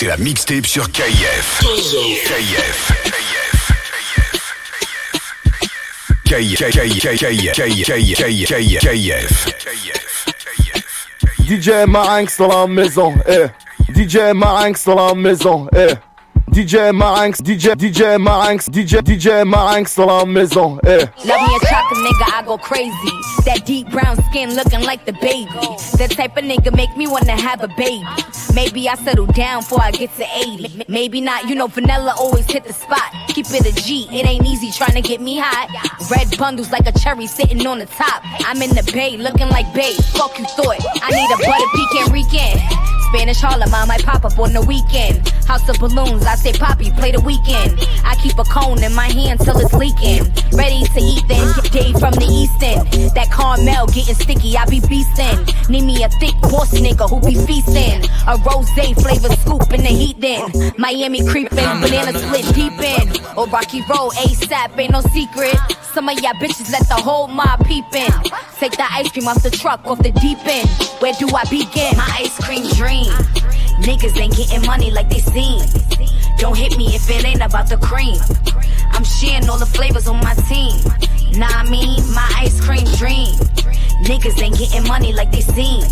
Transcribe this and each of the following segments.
C'est la mixtape sur KIF. KIF. DJ Marinx dans la maison, eh. DJ Marinx dans la maison, eh. DJ Marinx, DJ, DJ Marinx, DJ, DJ Marinx dans la maison, eh. Love me a chocolate nigga, I go crazy. That deep brown skin looking like the baby. That type of nigga make me wanna have a baby. Maybe I settle down before I get to 80. Maybe not, you know, vanilla always hit the spot. Keep it a G, it ain't easy trying to get me hot. Red bundles like a cherry sitting on the top. I'm in the bay, looking like babe. Fuck you thought. I need a butter pecan weekend. Spanish Harlem, I might pop up on the weekend. House of balloons, I say Poppy, play the weekend. I keep a cone in my hand till it's leaking. Ready to eat then, Dave from the east end. That caramel getting sticky, I be beastin'. Need me a thick boss nigga who be feastin'. A rose flavor scoop in the heat then. Miami creepin', banana split deep in. Or Rocky Road, ASAP, ain't no secret. Some of y'all bitches let the whole mob peep in. Take the ice cream off the truck, off the deep end. Where do I begin? My ice cream dream. Niggas ain't getting money like they seem. Don't hit me if it ain't about the cream. I'm sharing all the flavors on my team. Nah, I mean, my ice cream dream. Niggas ain't getting money like they seem.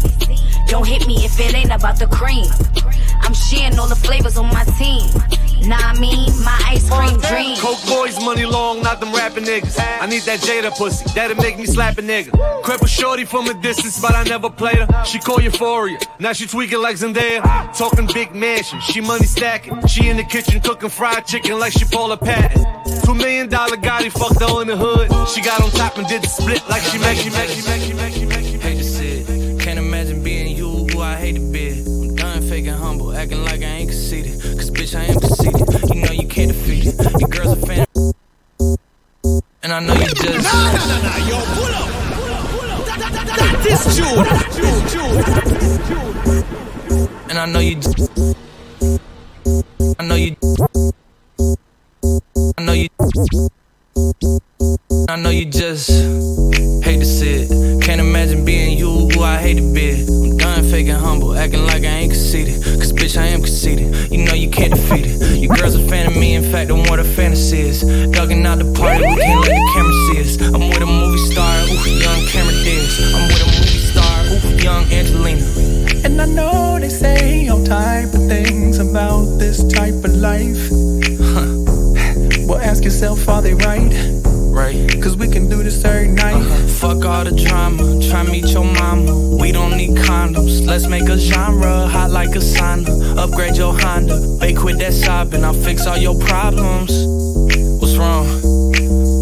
Don't hit me if it ain't about the cream. I'm sharing all the flavors on my team. Nah, I mean, my ice cream dream. Coke boys, money long, not them rapping niggas. I need that Jada pussy, that'll make me slap a nigga. A shorty from a distance, but I never played her. She call Euphoria, now she tweaking like Zendaya. Talking big mansion, she money stacking. She in the kitchen cooking fried chicken like she Paula Patton. Two million dollar Gotti fucked her in the hood. She got on top and did the split like she make, she make, she make, she make, she make. Hate to see it, can't imagine being you, who I hate to be. I'm done faking humble, acting like I ain't conceited. Cause bitch, I am conceited. You know you can't defeat it. Your girl's a fan. And I know you just. Nah, nah, nah, nah, yo, pull up. That is June. And I know you. I know you. I know you. I know you just hate to see it. Can't imagine being you, who I hate to be. I'm done faking humble, acting like I ain't conceited. Cause bitch, I am conceited. You know you can't defeat it. Your girl's a fan of me, in fact, I'm what a fantasy is. Dugging out the party, we can't let the camera see us. I'm with a movie star, ooh, young Cameron Diaz. I'm with a movie star, ooh, young Angelina. And I know they say all type of things about this type of life. Yourself, are they right? Right. Cause we can do this every night. Uh-huh. Fuck all the drama, try meet your mama. We don't need condoms, let's make a genre hot like a sauna. Upgrade your Honda, bake with that sobbing, I'll fix all your problems. What's wrong?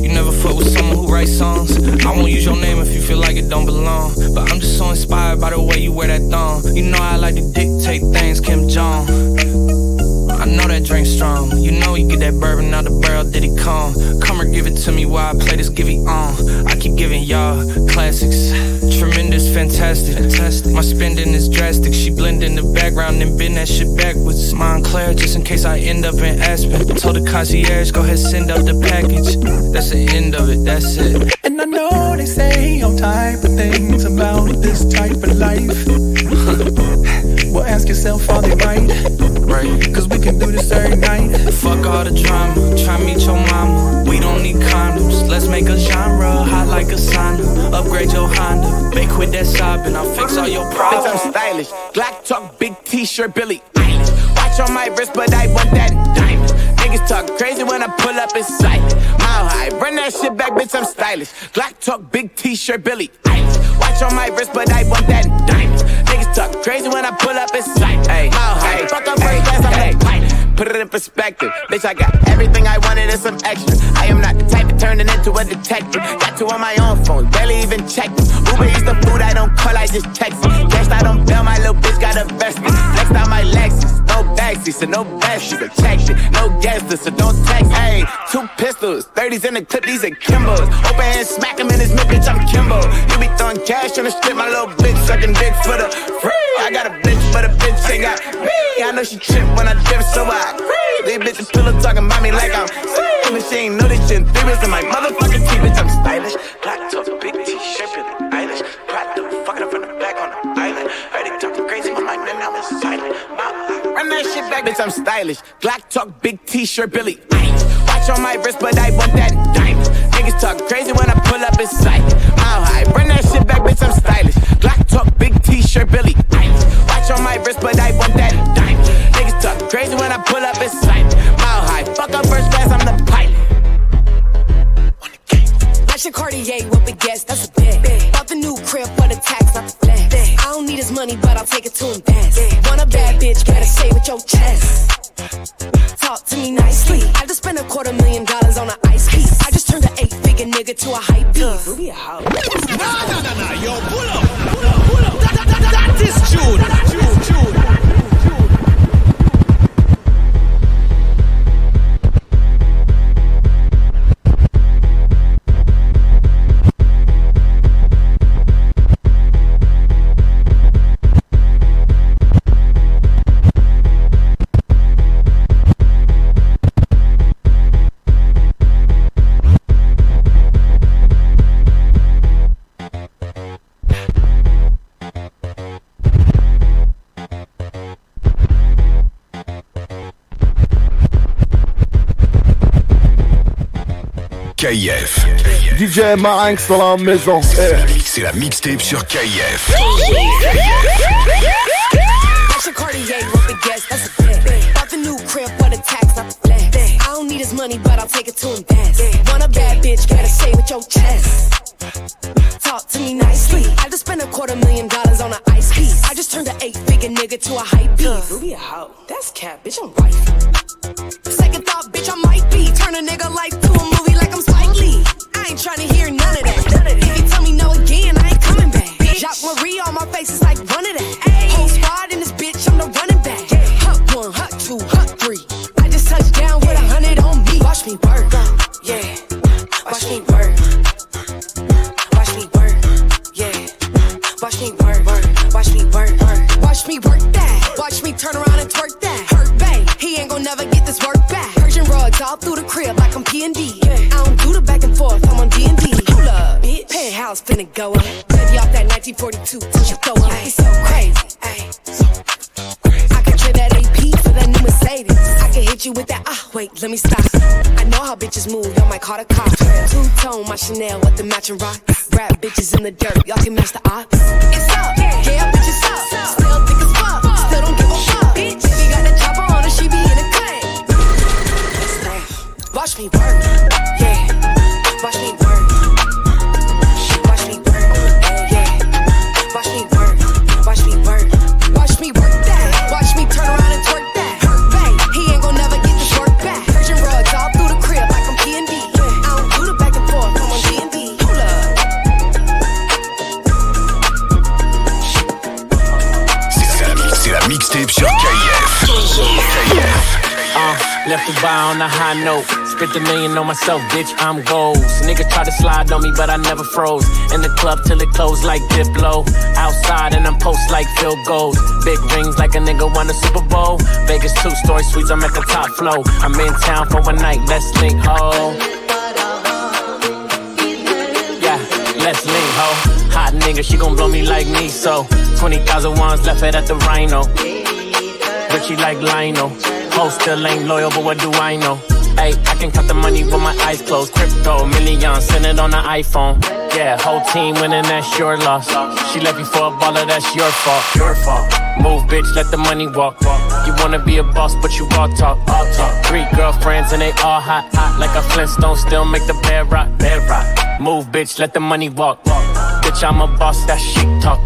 You never fuck with someone who writes songs. I won't use your name if you feel like it don't belong. But I'm just so inspired by the way you wear that thong. You know I like to dictate things, Kim Jong. I know that drink strong. You know you get that bourbon out the barrel, did he come? Come or give it to me while I play this givey on. I keep giving y'all classics. Tremendous, fantastic. fantastic. My spending is drastic. She blend in the background and bend that shit backwards. Montclair, just in case I end up in Aspen. Told the concierge, go ahead, send up the package. That's the end of it, that's it. And I know they say all type of things about this type of life. well, ask yourself, are they right? Right. Cause we can do this every night. Fuck all the drama, try meet your mama. We don't need condoms, let's make a genre hot like a sauna. Upgrade your Honda, make with that sob, and I'll fix all your problems. Bitch, I'm stylish. Glock talk, big t-shirt, Billy Eilish. Watch on my wrist, but I want that diamond. Niggas talk crazy when I pull up in sight. Mile high, run that shit back, bitch, I'm stylish. Glock talk, big t-shirt, Billy Eilish. Watch on my wrist, but I want that diamond. Niggas talk crazy when I pull up in sight. Hey, mile high, fuck Put it in perspective. Bitch, I got everything I wanted and some extra. I am not the type of turning into a detective. Got two on my own phone, barely even check them. Uber eats the food I don't call, I just text it. Guess I don't bail, my little bitch got a vested. Next out my Lexus, no backseat, so no best. She protected, no guesses, so don't text. Hey, two pistols, 30s in the clip, these are Kimbos. Open hand, smack him in his mid, bitch, I'm Kimbo. You be throwing cash on the strip. My little bitch sucking dick for the free. I got a bitch, but a bitch ain't got me. I know she trip when I drip, so I free. These bitches pillow talking about me like I'm slim. And she ain't know this shit. Three in my motherfucking teeth, bitch. I'm that shit back, bitch. I'm stylish. Black talk, big t-shirt, Billie Eilish. Watch on my wrist, but I want that diamond. Niggas talk crazy when I pull up in sight. Mile high, run that shit back, bitch. I'm stylish. Black talk, big t-shirt, Billie Eilish. Watch on my wrist, but I want that diamond. Niggas talk crazy when I pull up in sight. Mile high, fuck up first class, I'm the pilot. That's your Cartier with big gas, that's a bet. Bitch, better say with your chest. Talk to me nicely. I just spent a quarter million dollars on an ice piece. I just turned an eight figure nigga to a hype beast. Nah, nah, nah, nah, yo, KIF. DJ Marinx dans la maison. Eh. C'est la mixtape sur KIF. That's your Cartier with big gas, that's a bet. Bought the new crib for the tax, not the flat. I don't need his money, but I'll take it to invest. Want a bad bitch, better say with your chest. Talk to me nicely. I just spent a quarter million dollars on an ice piece. I just turned an eight figure nigga to a hype beast. Ruby a hoe. That's cap, bitch, I'm all through the crib like I'm P and D. I don't do the back and forth, I'm on D and D. Hold up, bitch. Penthouse finna go up. Baby off that 1942 till you throw up. It's so crazy, ayy. I can trade that AP for that new Mercedes. I can hit you with that. Ah, wait, let me stop. I know how bitches move, y'all might call the cops. Two tone, my Chanel with the matching rocks. Rap bitches in the dirt, y'all can match the ops. It's up, yeah, bitches up. Watch me work, yeah. Watch me work. Watch me work, yeah. Watch me work. Watch me work. Watch me work that. Watch me turn around and twerk that. Hurt babe, he ain't gon' never get this work back. Persian rugs all through the crib like I'm P and D. I don't do the back and forth, I'm on D and D. Hold up. C'est la, mixtape sur KIF. KIF. Uh, left Dubai on a high note. Spent a million on myself, bitch, I'm goals. Nigga try to slide on me, but I never froze. In the club till it closed like Diplo. Outside and I'm post like field goals. Big rings like a nigga won a Super Bowl. Vegas two story suites, I'm at the top flow. I'm in town for one night, let's link, ho. Yeah, let's link, ho. Hot nigga, she gon' blow me like me, so 20,000 ones left it at the Rhino. Richie like Lionel. Ho still ain't loyal, but what do I know? I can count the money with my eyes closed. Crypto, millions, send it on the iPhone. Yeah, whole team winning, that's your loss. She left you for a baller, that's your fault. Your fault. Move, bitch, let the money walk. You wanna be a boss, but you all talk. All talk. Three girlfriends and they all hot, hot. Like a Flintstone, still make the bed rock, bed rock. Move, bitch, let the money walk. Bitch, I'm a boss, that shit talk.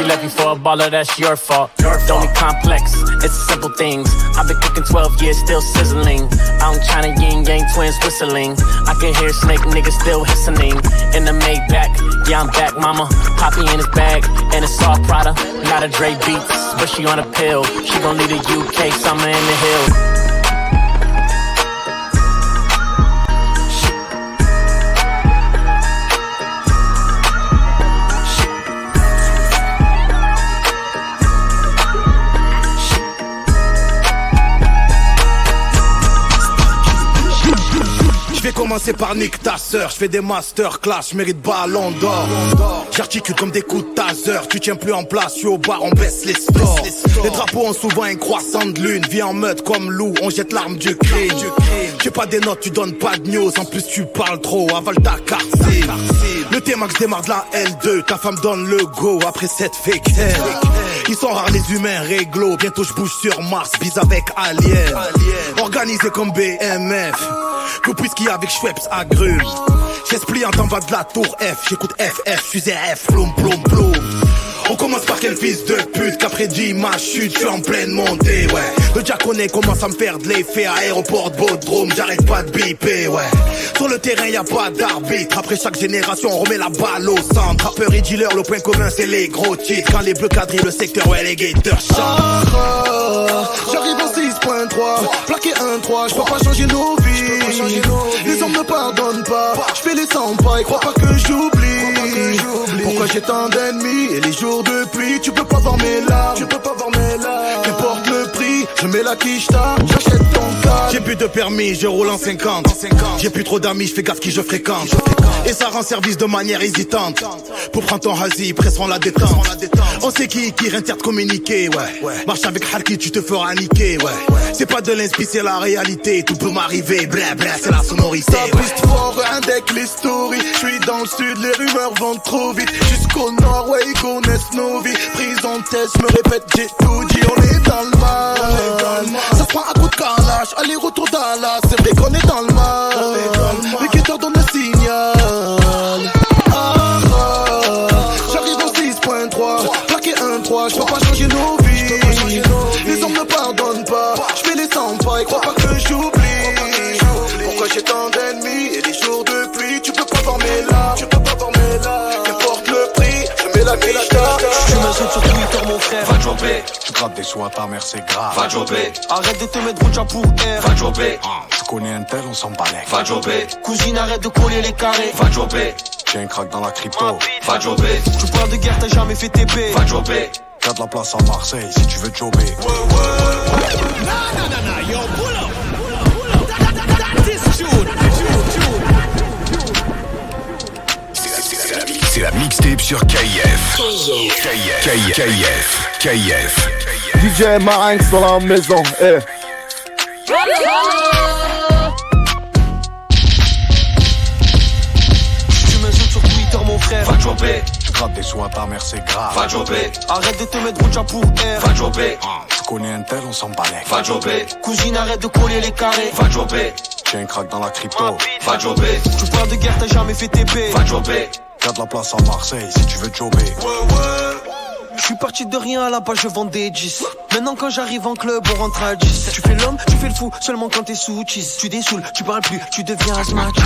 She left you for a baller, that's your fault. Don't be complex, it's simple things. I've been cooking 12 years, still sizzling. I'm China yin yang twins whistling. I can hear snake niggas still hissing. In the Maybach, yeah, I'm back, mama. Poppy in his bag, and it's all Prada. Not a Dre Beats, but she on a pill. She gon' leave the UK, summer in the hill. Passé par Nick ta sœur, je fais des masterclass, je mérite ballon d'or. J'articule comme des coups de taser, tu tiens plus en place, suis au bar, on baisse les stores. Les drapeaux ont souvent un croissant de lune, viens en meute comme loup, on jette l'arme du crime. J'ai pas des notes, tu donnes pas de news, en plus tu parles trop, avale ta carte Le T-Max démarre de la L2, ta femme donne le go après cette fake Ils sont rares les humains réglo, bientôt je bouge sur Mars, bise avec Alien. Organisé comme BMF, que puisqu'il avec Schweppes agrumes. J'explique en bas de la tour F, j'écoute FF, fusée F, ploum ploum ploum. On commence par quel fils de pute qu'après dit ma chute, je suis en pleine montée, ouais. Le diaconé commence à me faire de l'effet aéroport de Bodrum, j'arrête pas de biper, ouais. Sur le terrain, y a pas d'arbitre. Après chaque génération, on remet la balle au centre. Rappeur et dealer, le point commun, c'est les gros titres. Quand les bleus quadrillent le secteur, ouais, les gators chantent. J'arrive en 6.3, plaqué 1-3, je pas changer nos vies. Les hommes ne pardonnent pas, je fais les 100 pas et crois pas que j'oublie. Pourquoi j'ai tant d'ennemis et les jours de pluie, tu peux pas voir mes larmes, tu peux pas voir mes larmes. Qu'importe le prix, je mets la quiche j'achète ton cas. J'ai plus de permis, je roule en 50. J'ai plus trop d'amis, je fais gaffe qui je fréquente. Et ça rend service de manière hésitante. Pour prendre ton hasi, presseront la détente. On sait qui, qui de communiquer, ouais. Marche avec Harki, tu te feras niquer, ouais. C'est pas de l'inspi, c'est la réalité. Tout peut m'arriver, bla bla, c'est la sonorité. Ça piste fort, un deck, les stories. Je suis dans le sud, les rumeurs vont trop vite. Jusqu'au nord, ouais, ils connaissent nos vies. Prise en test, me répète, j'ai tout dit, on est dans le mal. Ça se prend à coup de calage, aller-retour Dallas. C'est vrai qu'on est dans le mal. Mon frère. Va jobber. Tu grattes des sous à ta mère, c'est grave. Va jobber. Arrête de te mettre Rouja pour air. Va jobber. Tu connais un tel, on s'en balèque. Va jobber. Cousine, arrête de coller les carrés. Va jobber. J'ai un crack dans la crypto. Va jobber. Tu parles de guerre, t'as jamais fait TP. Va jobber. T'as de la place à Marseille si tu veux jobber. Ouais, ouais. Yo, C'est la mixtape sur KF. KF. KF. KF. DJ Marinx dans la maison, eh. Tu m'insultes sur Twitter, mon frère. Va jobber. Tu grattes des sous à ta mère, c'est grave. Va jobber. Arrête de te mettre Rouja pour air. Va jobber. Tu connais un tel, on s'en balèque. Va jobber. Cousine, arrête de coller les carrés. Va jobber. J'ai un crack dans la crypto. Va jobber. Tu parles de guerre, t'as jamais fait TP. Va jobber. T'as de la place à Marseille si tu veux jobber. Je suis parti de rien à la base, je vends des 10. Maintenant, quand j'arrive en club, on rentre à 10. Tu fais l'homme, tu fais le fou, seulement quand t'es sous cheese. Tu dessoules, tu parles plus, tu deviens asthmatique.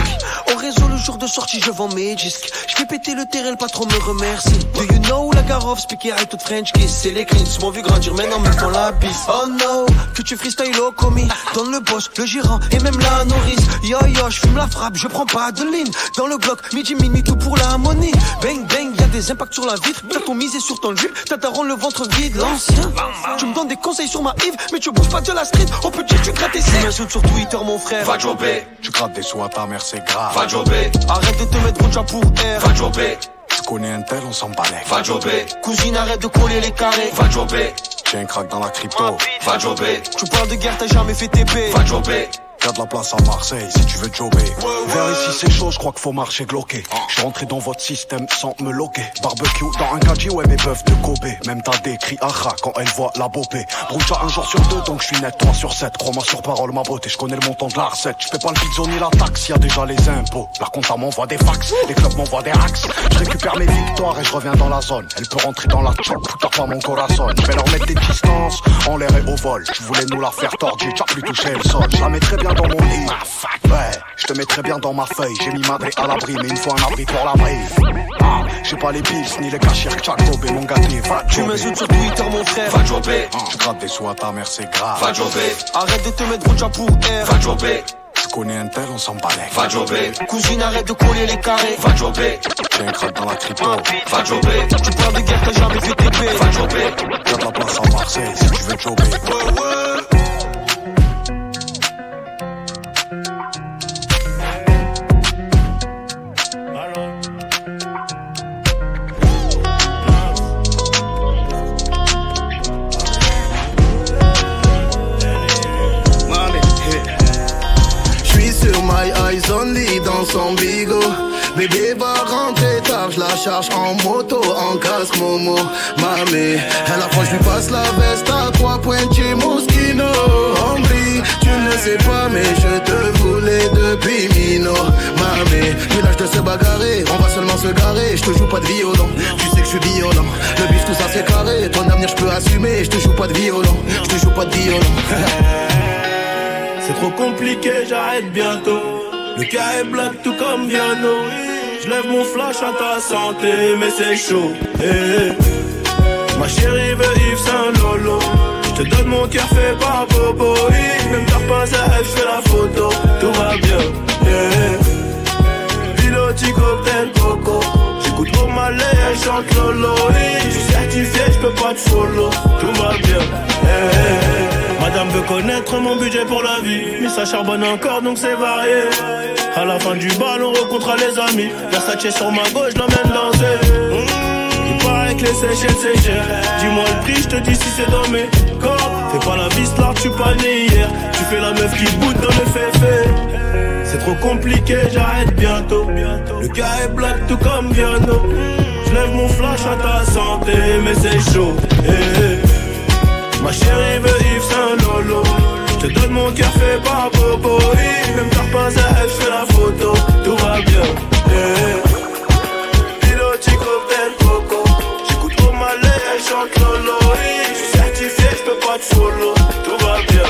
Au réseau, le jour de sortie, je vends mes disques. Je fais péter le terrain, le patron me remercie. Do you know la Garov, speaker et toute French kiss? C'est les cleans, m'ont vu grandir, maintenant me font la bise. Oh no, que tu freestyle au commis. Donne le boss, le gérant et même la nourrice. Yo yo, je fume la frappe, je prends pas de ligne. Dans le bloc, midi, minuit, tout pour la monnaie. Bang bang, y'a des impacts sur la vitre. T'as ton misé sur ton drip, t'as ta le ventre vide, l'ancien. Tu me donnes des conseils sur ma Yves, mais tu bouges pas de la street. Oh petit, tu grattes tes Tu m'insultes sur Twitter, mon frère. Va jobber. Tu grattes des sous à ta mère, c'est grave. Va jobber. Arrête de te mettre Rouja pour air. Va jobber. Tu connais un tel, on s'en balèque. Va jobber. Cousine, arrête de coller les carrés. Va jobber. J'ai un crack dans la crypto. Va jobber. Tu parles de guerre, t'as jamais fait TP. Va jobber. T'as de la place à Marseille si tu veux jobber. Vers ici c'est chaud, je crois qu'il faut marcher gloqué. Je suis rentré dans votre système sans me loquer. Barbecue dans un gadget, ouais mes bœufs de Kobe. Même t'as des cris aha quand elle voit la bopée. Broucha un jour sur deux, donc je suis net 3 sur 7. Crois-moi sur parole, ma beauté, je connais le montant de la recette. Je fais pas le pizzo ni la taxe, y a déjà les impôts. Par contre, ça m'envoie des fax, les clubs m'envoient des hacks. Je récupère mes victoires et je reviens dans la zone. Elle peut rentrer dans la chop, t'as pas mon corazon. Je vais leur mettre des distances, en l'air et au vol. Tu voulais nous la faire tordre, t'as plus touché le sol. Je la bien dans mon lit. Ouais, je te mets très bien dans ma feuille. J'ai mis madré à l'abri, mais il faut un abri pour la brave. Ah, j'ai pas les bills ni les cachets, Chuck Bobé, mon gâté. Va Tu m'insultes sur Twitter, mon frère. Va jobber. Tu grattes des sous à ta mère, c'est grave. Va jobber. Arrête de te mettre Rouja pour air. Va jobber. Tu connais un tel, on s'en balèque. Va jobber. Cousine, arrête de coller les carrés. Va jobber. J'ai un crack dans la crypto. Va jobber. Tu parles de guerre, t'as jamais fait TP. Va jobber. T'as de la place à Marseille si tu veux jobber. Bébé va rentrer tard, je la charge en moto, en casque Momo. Mamé, elle approche, lui passe la veste à trois pointiers Moschino. Ambry, tu ne sais pas, mais je te voulais depuis Mino. Mamé, plus l'âge de se bagarrer, on va seulement se garer. Je te joue pas de violon, tu sais que je suis violent. Le bif, tout ça c'est carré, ton avenir je peux assumer. Je te joue pas de violon, je te joue pas de violon. C'est trop compliqué, j'arrête bientôt. Le cas est black tout comme Viano. Je lève mon flash à ta santé, mais c'est chaud. Eh, eh. Ma chérie veut Yves Saint Lolo. Je te donne mon cœur fait par Bobo. Même t'as pas à je la photo. Tout va bien. Eh, Piloti cocktail coco. Elle chante Lolo. Je suis certifié, je peux pas te follow. Tout va bien. Madame veut connaître mon budget pour la vie. Mais ça charbonne encore donc c'est varié. À la fin du bal, on rencontre les amis. Versace sur ma gauche, l'emmène danser. Mmh, il paraît que les Seychelles c'est. Dis-moi le prix, je te dis si c'est dans mes corps. Fais pas la vis là, tu pas né hier. Tu fais la meuf qui boude dans le féfé. C'est trop compliqué, j'arrête bientôt. Le gars est black tout comme Viano. Je lève mon flash à ta santé, mais c'est chaud. Eh, eh. Ma chérie veut Yves Saint Lolo. Je te donne mon cœur fait par Bobo. Même t'as pas à elle, je la photo. Tout va bien. Eh. Piloti cocktail coco. J'écoute trop mal elle Lolo. Je suis certifié, je peux pas te follow. Tout va bien.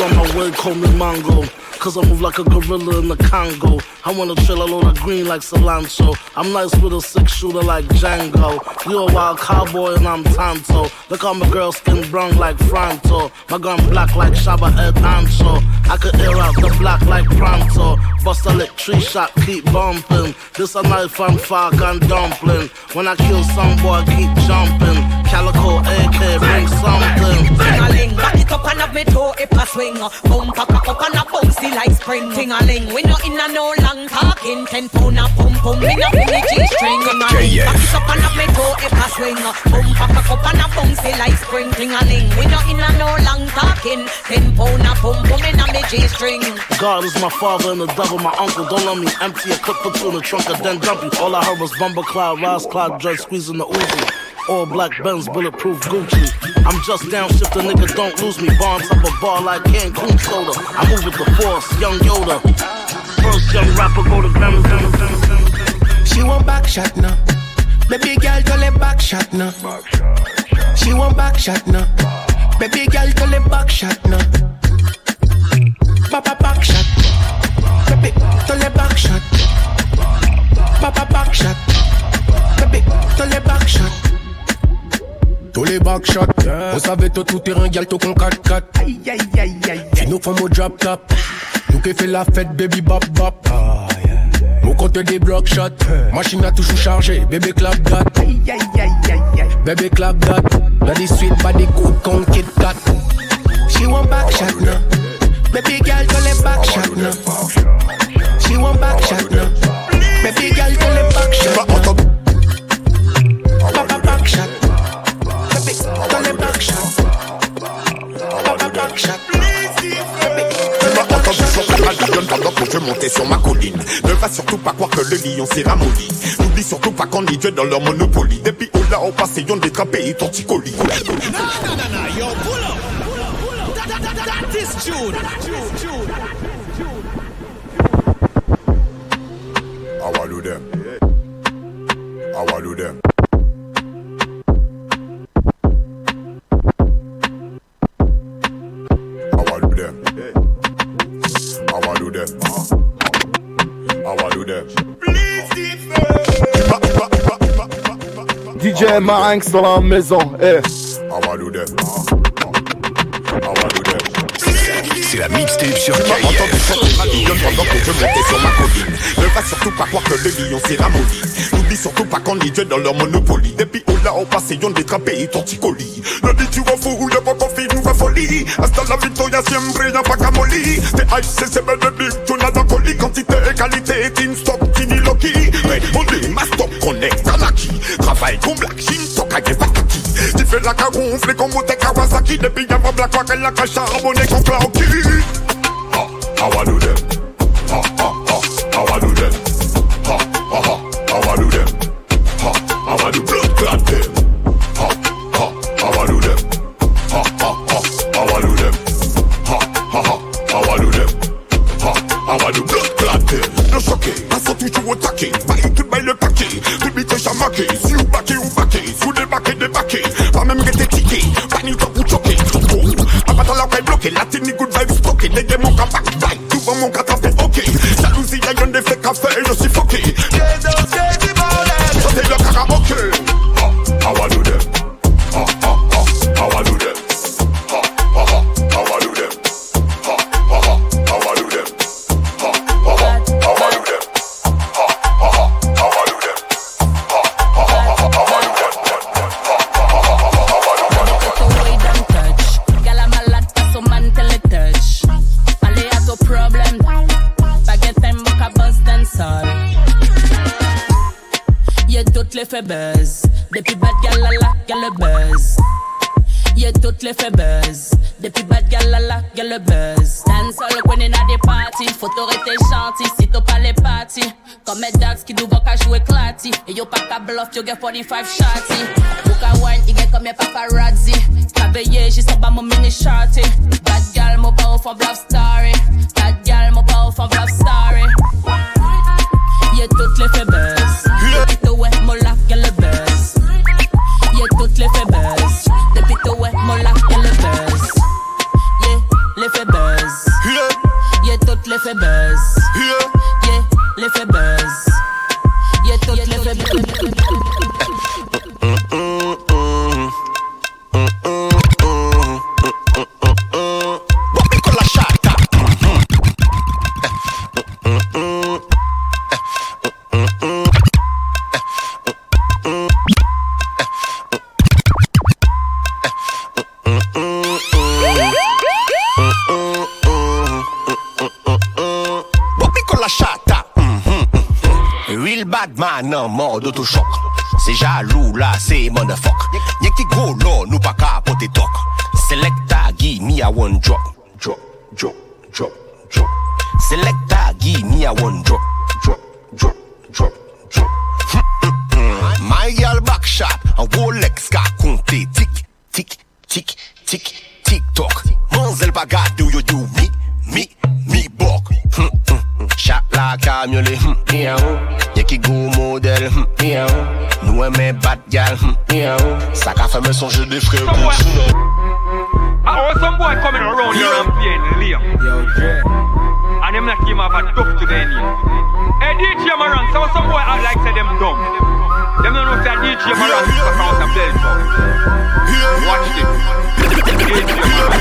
On my way, call me Mongo. Cause I move like a gorilla in the Congo. I wanna chill a load of green like cilantro. I'm nice with a six shooter like Django. You a wild cowboy and I'm Tonto. Look how my girl skin brown like Fronto. My gun black like Shaba Ed Ancho. I could air out the block like Pronto. Bust a lick tree shot, keep bumping. This a knife and fork and dumpling. When I kill some boy, keep jumping. Calico AK, bring something. Back it up and have me toe if I swing. Boom, pack up and a bouncy like spring. Ting-a-ling, we no in a no long talking. Ten pound a pum pum, me no in the G-string. Ting-a-ling, back it up and have me toe if I swing. Boom, pack up and a bouncy like spring. Ting-a-ling, we no in a no long talking. Ten pound a pum pum in a me G-string. God is my father and the devil my uncle. Don't let me empty a clip or two in the trunk and then dump you. All I heard was Bumble Cloud, Ross Cloud, Dre squeezing the Uzi. All black Benz, bulletproof Gucci. I'm just downshift, a nigga don't lose me. Bombs up a bar like Cancun soda. I move with the force, young Yoda. First young rapper go to Grammy. She want back shot now. Baby girl, tell it back shot now. She want back shot now. Baby girl, tell it back shot now. Papa back shot. Baby, tell it back shot. Papa back shot. Baby, tell it back shot. Tous les backshots, on savait tout tout terrain, gal tout con 4-4. Aïe aïe aïe aïe. Tu nous fais au drop top. Nous qui fait la fête, baby bop bop. Mon compte des block shots. Machine a toujours chargé, bébé clap dat. Aïe aïe aïe aïe aïe. Bébé clap dat. Body sweet, body good, con Kit Kat. She want back shot now. Baby girl, tell it back shot now. She want back shot now. Baby girl, tell it back shot now. Papa back veut monter sur ma colline. Ne va surtout pas croire que le lion s'est ramolli. N'oublie surtout pas qu'on est Dieu dans leur monopoly. Depuis où là, passe et on détrapé et torticolis. Nah, nah, nah, nah, yo, pull up. That, that, that, that, that is June. I do them? How I do them? DJ Marinx dans la maison, eh. C'est la mixtape sur Tu m'as entendu chanter ma lion pendant que je montais sur ma colline. Ne va surtout pas croire que le lion s'est ramolli. N'oublie surtout pas qu'on est Dieu dans leur monopoly. Depuis où là, on passe et on détrapé et torticolis. Le dit tu vas fou, le bon conflit nous va folie. Hasta la victoria siempre, y'a pas molly. T'es ice, c'est belle de big, tu n'as d'un colis. Quantité et qualité, team stop, Kini Loki. Est master, connect, Kanaki. Travail comme Black Shin, Tokage Bakaki. Tu fais la caronfle, combos t'es Kawasaki. Depuis y'a pas Black Rock, elle a qu'à charbonner qu'on Clarky. Ah, how I do them? Ah, ah, ah. paquet, you get 45 shots. Autochoc C'est jaloux là, c'est motherfuck. Y'a qui go là, nous pas capoter toc. Selecta, give me a one drop. Drop, drop, drop, drop. Selecta, give me a one drop. Drop, drop, drop, drop. My girl back shot En Rolex ka compter Tic, tic, tic, tic, tic toc Manzel pa gade ou yo do mi, mi, mi bok. Chat la miaou Y'a ki go model, miaou hmm, Nou eme bad gal, miaou Sa ka fè me sonje de frère I heard some boy coming around here and playing Liam. And them not give off a tough to the end. Hey, DJ Maran, so some boy act like say them dumb. Them don't know say DJ Maran is from out of Belgium. Watch this. DJ Maran.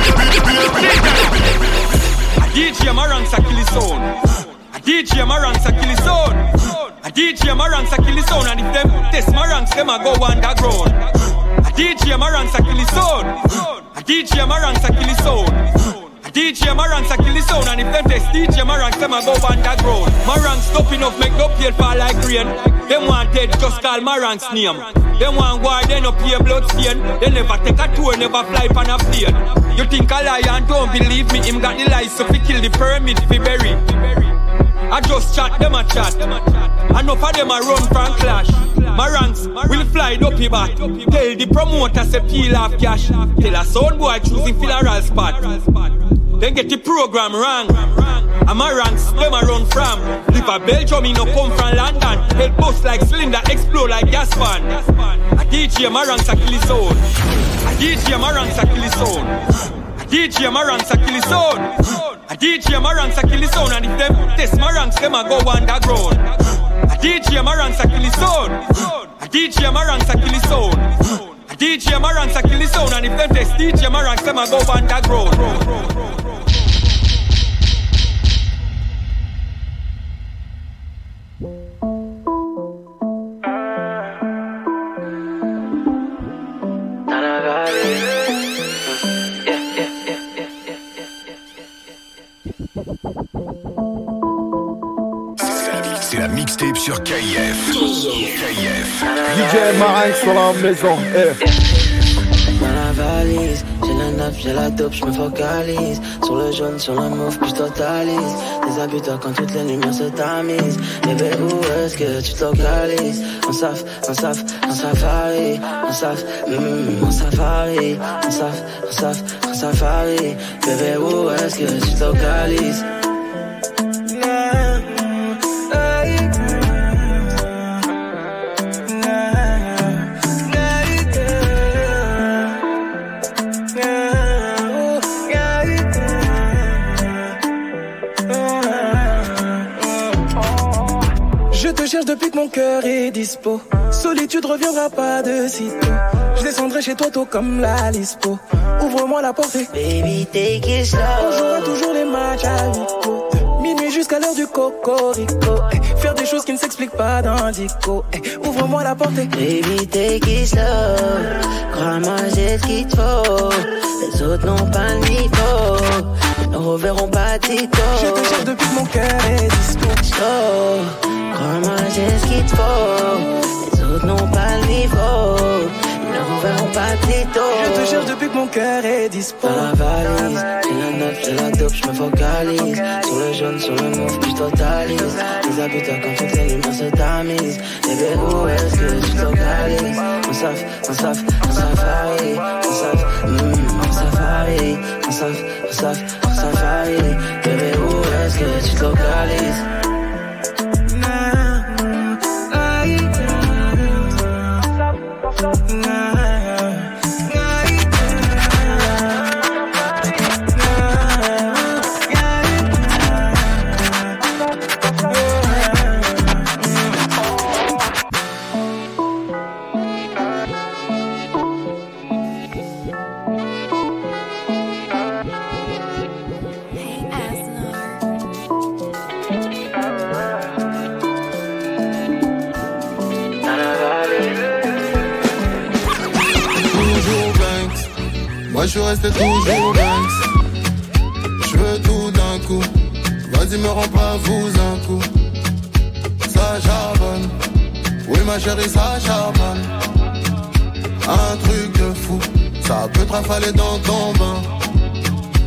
A DJ Maran sa kill his own. A DJ Maran sa kill his own. A DJ Maran sa kill his own. And if them test Marans, them a go underground. A DJ Maran sa kill his own. A DJ Maran sa kill his. A DJ Maran sa kill his own. And if them test DJ Maran, them a go underground. Maran stopping off, make no pay fall like rain. Them want dead, just call Maran's name. Them want war, they no pay blood stain. They never take a tour, never fly on a plane. You think a lie and don't believe me? Him got the license to kill the pyramid fi bury. I just chat, them a chat. Enough of them a run from clash. My ranks will fly dopey back. Tell the promoter say peel off cash. Tell a sound boy choosing funeral spot. Then get the program wrong. My ranks, them a run from. Live a Belgium, me no come from London. Head bust like cylinder, explode like gas fan. A DJ my ranks a kill his own. A DJ my ranks a kill his own. DJ my ranks a kill his own. A DJ my ranks a kill his own. And if them test my ranks, them a go underground. A DJ my ranks a kill his own. A DJ my ranks a kill his own. A DJ my ranks a kill his own. And if them test DJ my ranks, them a go underground. C'est la mixtape sur KF. KF. DJ Marinx sur la maison. eh. Dans la valise, j'ai le neuf, j'ai la dope, je me focalise. Sur le jaune, sur le mauve, puis je totalise. Des habitants quand toutes les lumières se tamisent. Bébé, où est-ce que tu te localises En saf, en saf, en safari. En saf, mm, en safari. En saf, en saf, en safari. Bébé, où est-ce que tu te localises depuis que mon cœur est dispo. Solitude reviendra pas de sitôt. Je descendrai chez toi tôt comme la Lispo. Ouvre-moi la porte Baby, take it slow. On jouera toujours les matchs à huis Minuit jusqu'à l'heure du cocorico. Eh, faire des choses qui ne s'expliquent pas dans dico. Eh, ouvre-moi la porte Baby, take it slow. Crois-moi, j'ai ce qu'il te faut. Les autres n'ont pas le niveau. Ils ne reverront pas Tito. Je te cherche depuis que mon cœur est dispo. Slow. Crois-moi, j'ai ce qu'il te faut. Les autres n'ont pas le niveau. Ils ne reverront pas Tito. Je te cherche depuis que mon cœur est dispo. Dans la valise, j'ai la note, j'ai la dope, je me focalise. Sur le jaune, sur le move, puis je totalise. Les habitants quand toutes les lumières se tamisent. Bébé, où est-ce que tu localises? On saf, on saf, on safari. On saf, mm, on safari. On saf, on saf, on safari. Bébé, où est-ce que tu te localises? Je resté toujours Banks. Je veux tout d'un coup. Vas-y, me rends pas vous un coup. Ça charbonne. Oui, ma chérie, ça charbonne. Un truc de fou. Ça peut trafaler dans ton bain.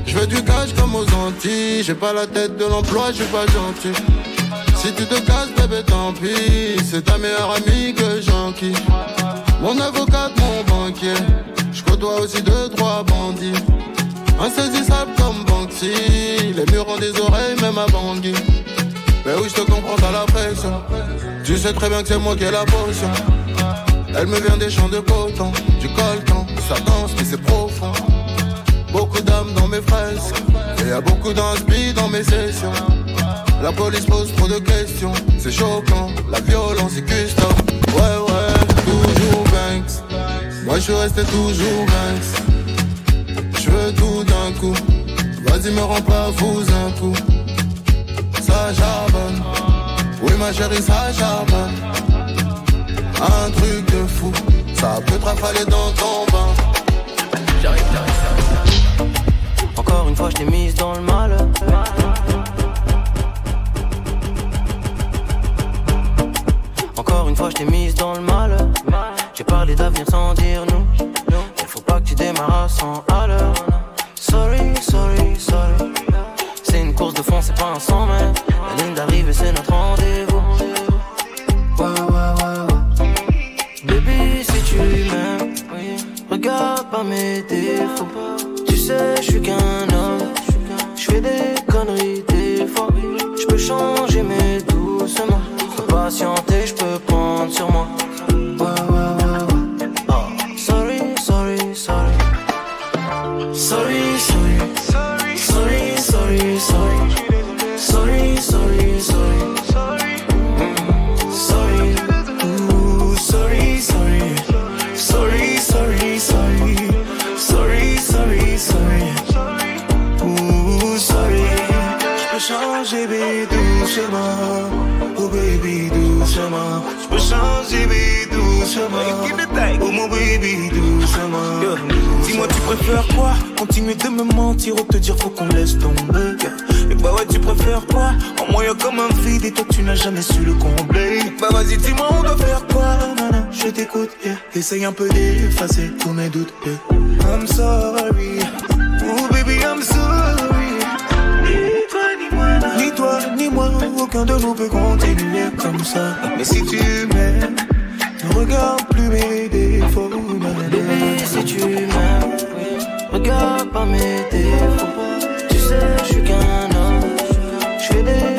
Je veux du cash comme aux Antilles. J'ai pas la tête de l'emploi, je suis pas gentil. Si tu te casses, bébé, tant pis. C'est ta meilleure amie que j'enquille. Mon avocat, mon banquier. Je côtoie aussi deux, trois bandits. Insaisissable comme Banksy. Les murs ont des oreilles, même à Bangui. Mais oui, je te comprends, t'as la pression. Tu sais très bien que c'est moi qui ai la potion. Elle me vient des champs de coton, du coltan. Ça danse, mais c'est profond. Beaucoup d'âmes dans mes fresques. Et y a beaucoup d'inspi dans mes sessions. La police pose trop de questions. C'est choquant, la violence est custom. Ouais, ouais, toujours Banks. Moi je resté toujours Banks. Je veux tout d'un coup. Vas-y, me rends pas fou un coup. Ça charbonne. Oui, ma chérie, ça charbonne. Un truc de fou. Ça peut trafaler dans ton bain. J'arrive, j'arrive, Encore une fois, je t'ai mise dans le mal. Encore une fois, je t'ai mise dans le mal. J'ai parlé d'avenir sans dire nous. Il faut pas que tu démarres à 100 à l'heure. Sorry, sorry, sorry. C'est une course de fond, c'est pas un 100 mètres. La ligne d'arrivée, c'est notre rendez-vous. Ouais. Baby, si tu m'aimes, regarde pas mes défauts. Tu sais, je suis qu'un homme. Je fais des conneries des fois. Je peux changer, mais doucement. Peux patienter, je peux prendre sur moi. Doucement. Je peux changer, baby, doucement. Oh, mon baby, doucement. Dis-moi, tu préfères quoi? Continuer de me mentir ou te dire faut qu'on laisse tomber Et bah ouais, tu préfères quoi? En y'a comme un vide et toi, tu n'as jamais su le combler. Bah vas-y, dis-moi, on doit faire quoi? Je t'écoute, yeah. Essaye un peu d'effacer tous mes doutes, yeah. I'm sorry. Aucun de nous peut continuer comme ça. Mais si tu m'aimes, ne regarde plus mes défauts. Bébé, si tu m'aimes, regarde pas mes défauts. Tu sais, je suis qu'un homme. Je fais des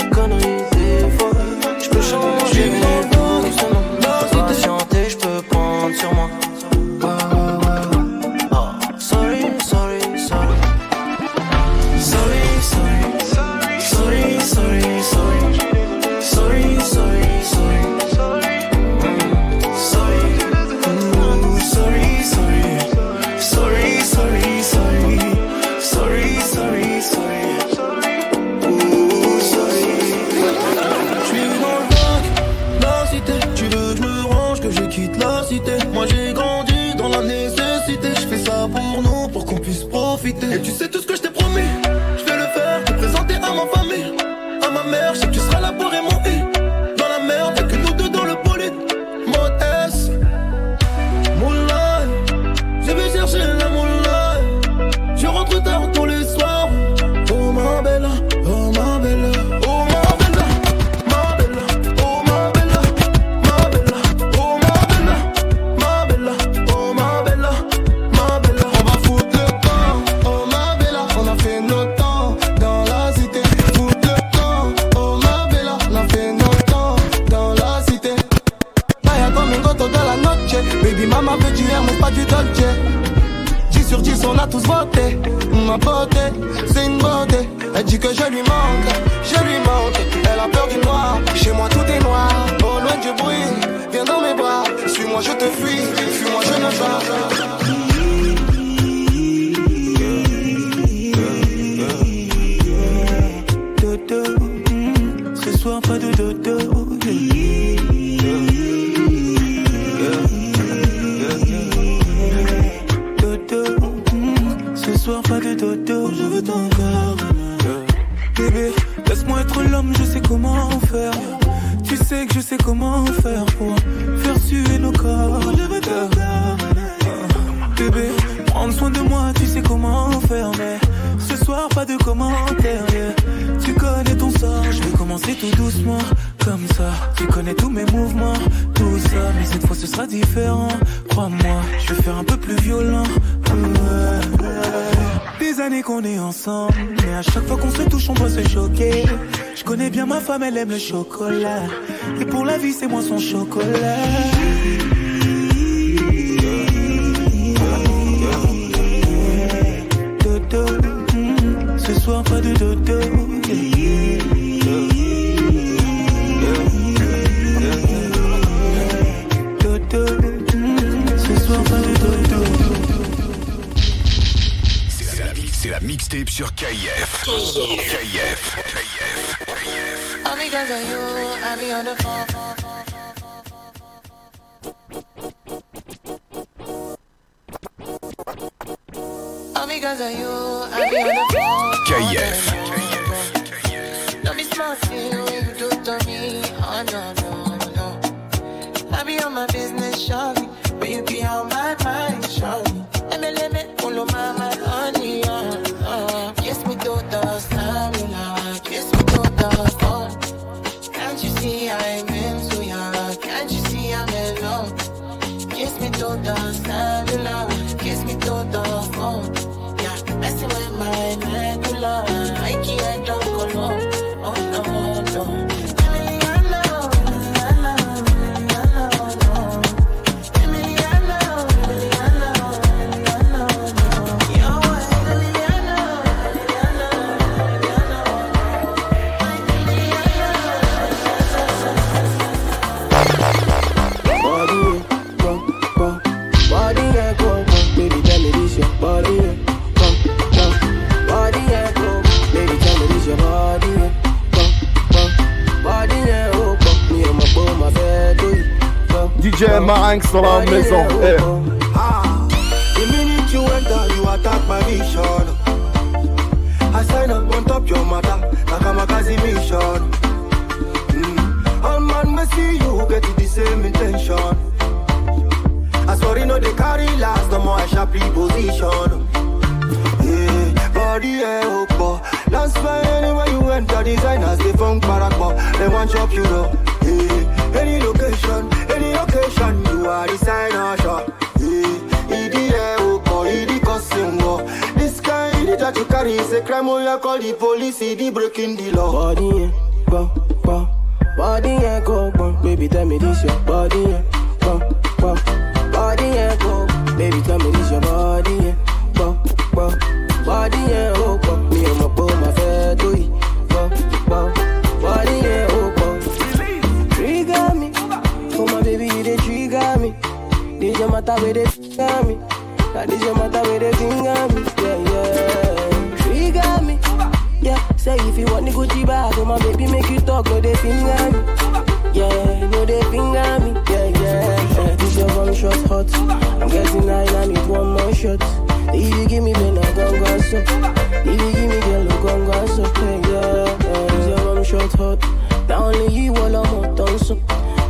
because of you, I be on the phone. KIF. Don't be smart, feel you do to me. Oh no, no, no. I be on my business, shawty. But you be on my mind, shawty. Let me, let me, pull on my, my honey, uh, uh. Kiss me to the stamina. Kiss me to the phone. Can't you see I'm into ya? Can't you see I'm in love? Kiss me to the cellular. DJ Marinx dans la maison. Eh. The minute you enter, you attack my vision. I sign up on top your mother, a mission. Mm. All man may see you get the same intention. I sorry no they carry last, no more I sharp position. Yeah, body yeah, oh, That's why anywhere you enter, designers they funk barakba. They want chop you know. Yeah, any location, fashion, you are the sign of sure. This kind that you carry is a crime, oh, or you call the police, he breaking the law. Body, eh, eh, go, go, Body eh, go, go. Baby, tell me this your body, go, go, Body go, baby, tell me this your body, go, go, Body go, go. Where they trigger me. That this your matter where they finger me, yeah, yeah. Trigger me. Yeah, say if you want the Gucci bag, oh my baby make you talk, no they finger me. Yeah, no they finger me. Yeah, yeah, yeah. This your one shot hot. I'm getting nine, I need one more shot. If you give me then I gon' go so. If you give me girl, I gon' go so. Yeah, yeah. This your one shot hot. Not only you, all I'm on so.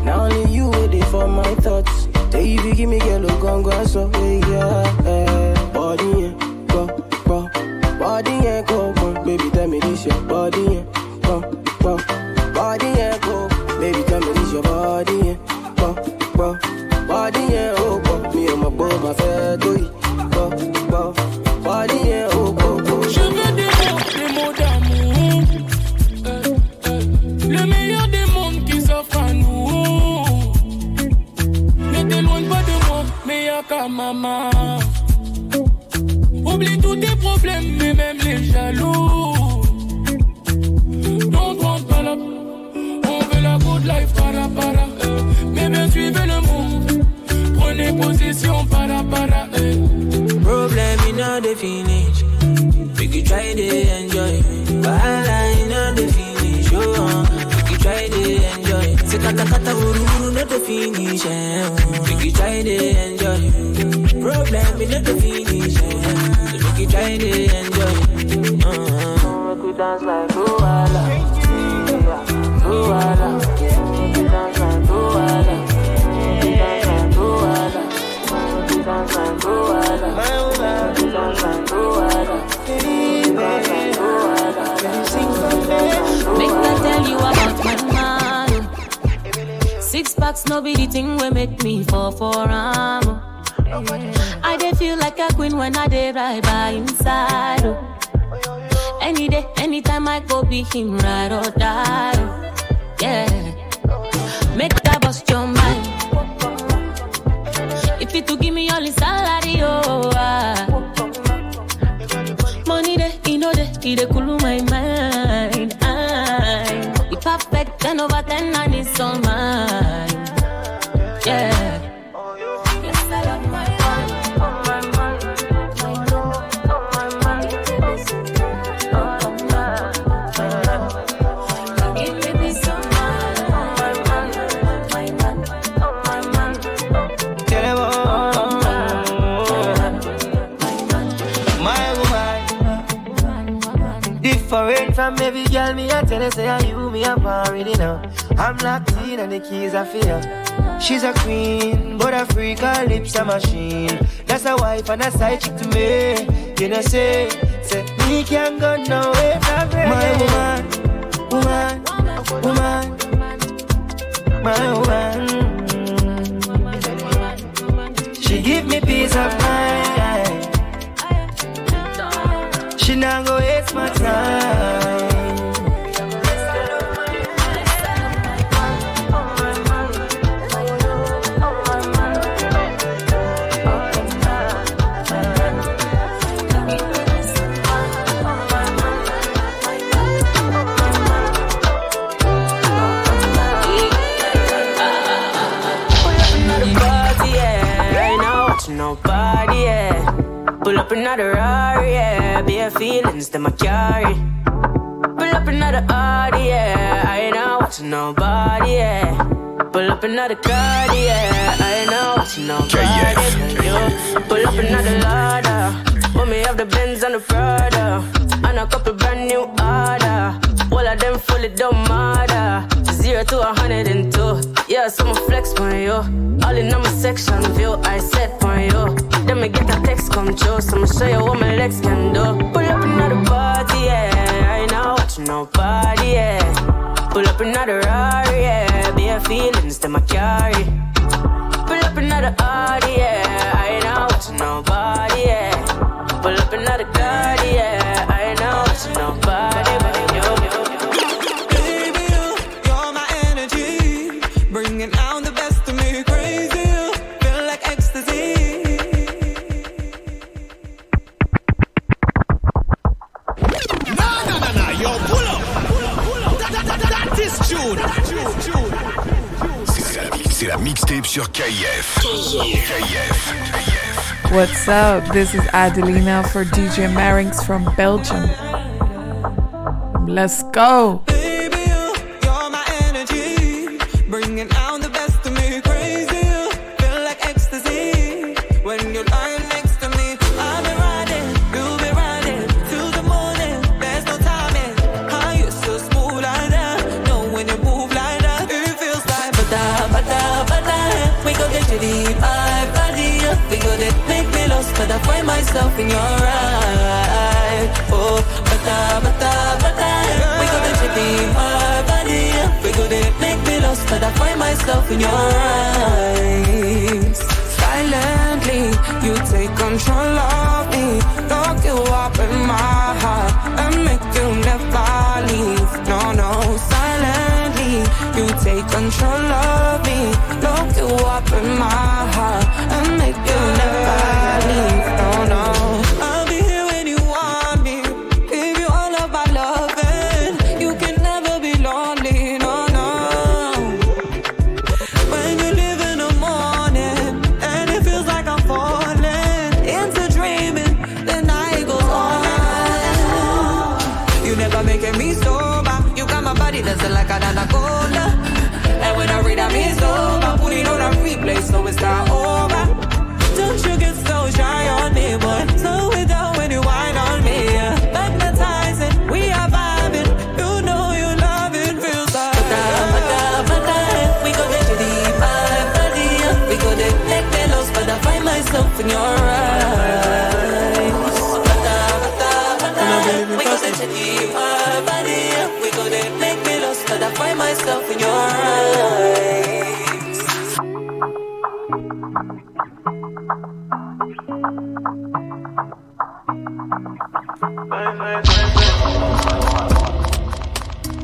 Not only you, waiting for my thoughts. If you give me girl, I gon' go so. Yeah, yeah. Body, yeah, go, go. Body, yeah, go, go. Baby, tell me this your body, yeah, finish. Eh. Make you try to enjoy. Problem, me not finish. Eh. So make you try to enjoy. Uh-huh. Make you dance like Luala. Luala. Make. Make you dance like. Make you dance like. Make you dance like. Six packs, no be the thing we make me fall for am. I dey feel like a queen when I dey ride by inside. oh. Any day, anytime I go be him ride or die. oh. Yeah, make that bust your mind. If you to give me all salary, oh. ah. Money dey, you know dey, he dey cool my girl. Me I tell her say I you me I'm already know. I'm locked in and the keys for you. She's a queen, but a freak, her lips a machine. That's a wife and a side chick to me. You know say, say me can't go nowhere. My woman, woman, woman, my woman. She give me peace of mind. She not go waste my time. Up another Rari, yeah. Bare feelings that my carry. Pull up another Audi, yeah. I ain't not watching nobody, yeah. Pull up another card, yeah. I ain't not watching nobody, yo. Pull up another Lada. Put me off the Benz and the Prada. And a couple brand new order. All of them fully don't matter. Zero to a hundred and two. Yeah, so I'ma flex on you. All in on my section view, I set on you. Then me get a text come true, so I'ma show you what my legs can do. Pull up another party, yeah. I ain't not watching nobody, yeah. Pull up another Rari, yeah. Bare feelings that my carry. Pull up another Audi, yeah. I ain't not watching nobody, yeah. Pull up another Cardi, yeah. Sur. What's up? This is Adelina for DJ Marinx from Belgium. Let's go. Myself in your eyes. Oh, bada bada bada. We go deep, my body. We go get make me lost, but I find myself in your eyes. Silently, you take control of me. Lock you up in my heart and make you never leave. No, no, silently, you take control of me. Lock you up in my heart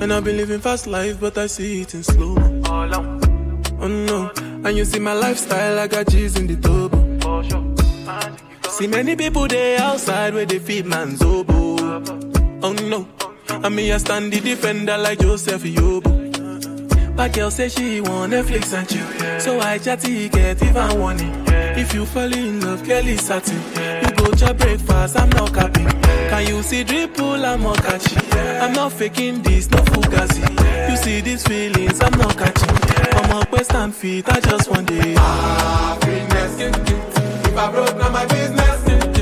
And I've been living fast life, but I see it in slow. Oh no, and you see my lifestyle, I got cheese in the tub. See many people there outside where they feed man's oboe. Oh no, and me I stand the defender like Joseph Yobo. But girl say she want Netflix and chill, so I chatty get even warning. If you fall in love, Kelly satin. To breakfast, I'm not capping. Can you see dripple, I'm not catching. I'm not faking this, no fugazi. You see these feelings, I'm not catching. I'm up west and feet, I just want it. Ah, Happiness. If I broke, now my business.